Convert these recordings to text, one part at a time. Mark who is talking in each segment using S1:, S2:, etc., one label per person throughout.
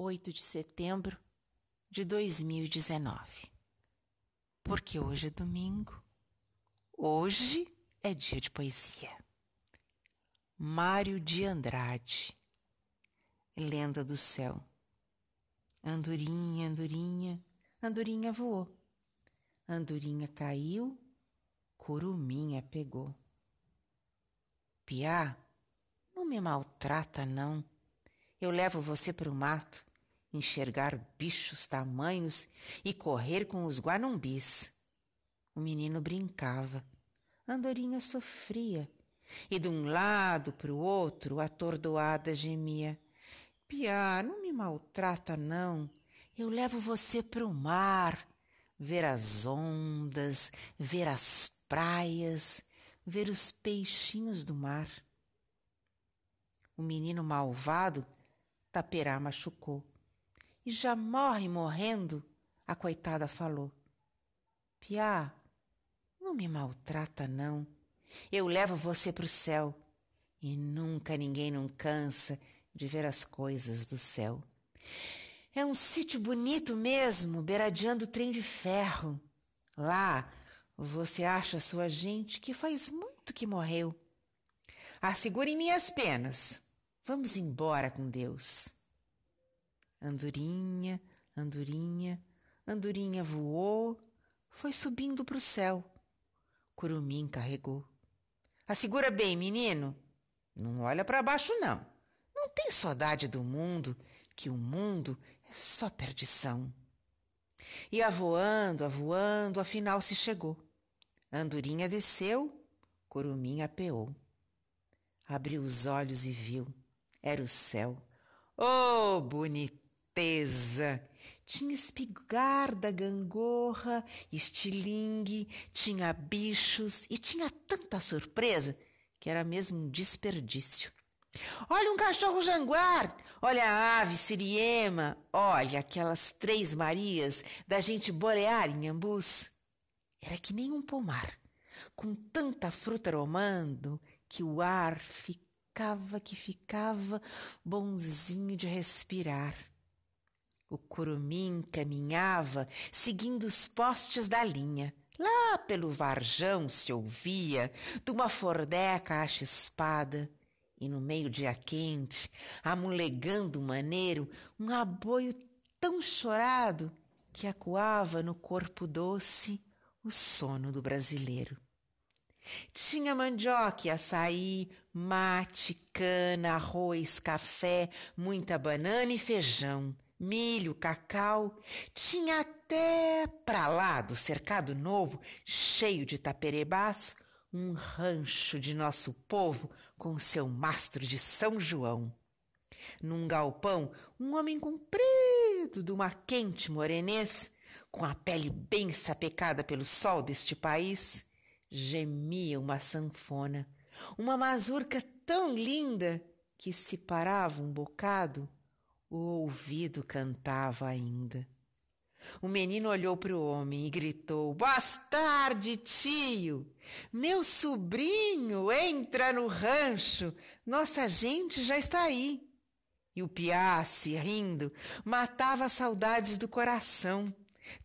S1: 8 de setembro de 2019. Porque hoje é domingo, hoje é dia de poesia. Mário de Andrade, Lenda do Céu. Andorinha, andorinha, andorinha voou. Andorinha caiu, curuminha pegou. Piá, não me maltrata não eu levo você para o mato, enxergar bichos tamanhos e correr com os guanumbis. O menino brincava, Andorinha sofria, e de um lado para o outro, atordoada, gemia. Piá, não me maltrata, não. Eu levo você para o mar, ver as ondas, ver as praias, ver os peixinhos do mar. O menino malvado Taperá machucou. E já morre morrendo, a coitada falou. Piá, não me maltrata não. Eu levo você pro céu. E nunca ninguém não cansa de ver as coisas do céu. É um sítio bonito mesmo, beiradeando o trem de ferro. Lá você acha sua gente que faz muito que morreu. Assegure minhas penas. Vamos embora com Deus. Andorinha, andorinha, andorinha voou, foi subindo para o céu. Curumim carregou. Assegura bem, menino. Não olha para baixo, não. Não tem saudade do mundo, que o mundo é só perdição. E avoando, avoando, afinal se chegou. Andorinha desceu, Curumim apeou. Abriu os olhos e viu era o céu. Oh, boniteza! Tinha espigarda, gangorra, estilingue, tinha bichos e tinha tanta surpresa que era mesmo um desperdício. Olha um cachorro janguar, olha a ave siriema, olha aquelas três Marias da gente borear em ambus. Era que nem um pomar, com tanta fruta aromando que o ar ficava que ficava bonzinho de respirar. O curumim caminhava seguindo os postes da linha. Lá pelo varjão se ouvia de uma fordeca espada e no meio-dia quente, amulegando maneiro, um aboio tão chorado que acuava no corpo doce o sono do brasileiro. Tinha mandioca, açaí, mate, cana, arroz, café, muita banana e feijão, milho, cacau. Tinha até pra lá do cercado novo, cheio de taperebás, um rancho de nosso povo com seu mastro de São João. Num galpão, um homem comprido de uma quente morenês, com a pele bem sapecada pelo sol deste país, gemia uma sanfona, uma mazurca tão linda que se parava um bocado, o ouvido cantava ainda. O menino olhou para o homem e gritou: Bastarde, tio! Meu sobrinho entra no rancho, nossa gente já está aí. E o piace, rindo, matava saudades do coração,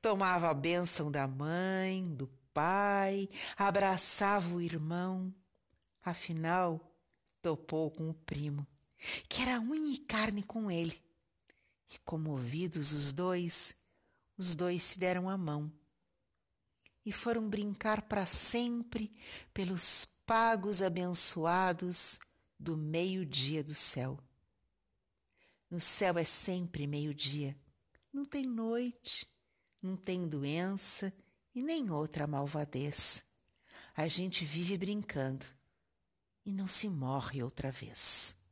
S1: tomava a bênção da mãe, do pai, abraçava o irmão. Afinal, topou com o primo, que era unha e carne com ele. Comovidos os dois, os dois se deram a mão e foram brincar para sempre pelos pagos abençoados do meio-dia do céu. No céu é sempre meio-dia, não tem noite, não tem doença e nem outra malvadez. A gente vive brincando e não se morre outra vez.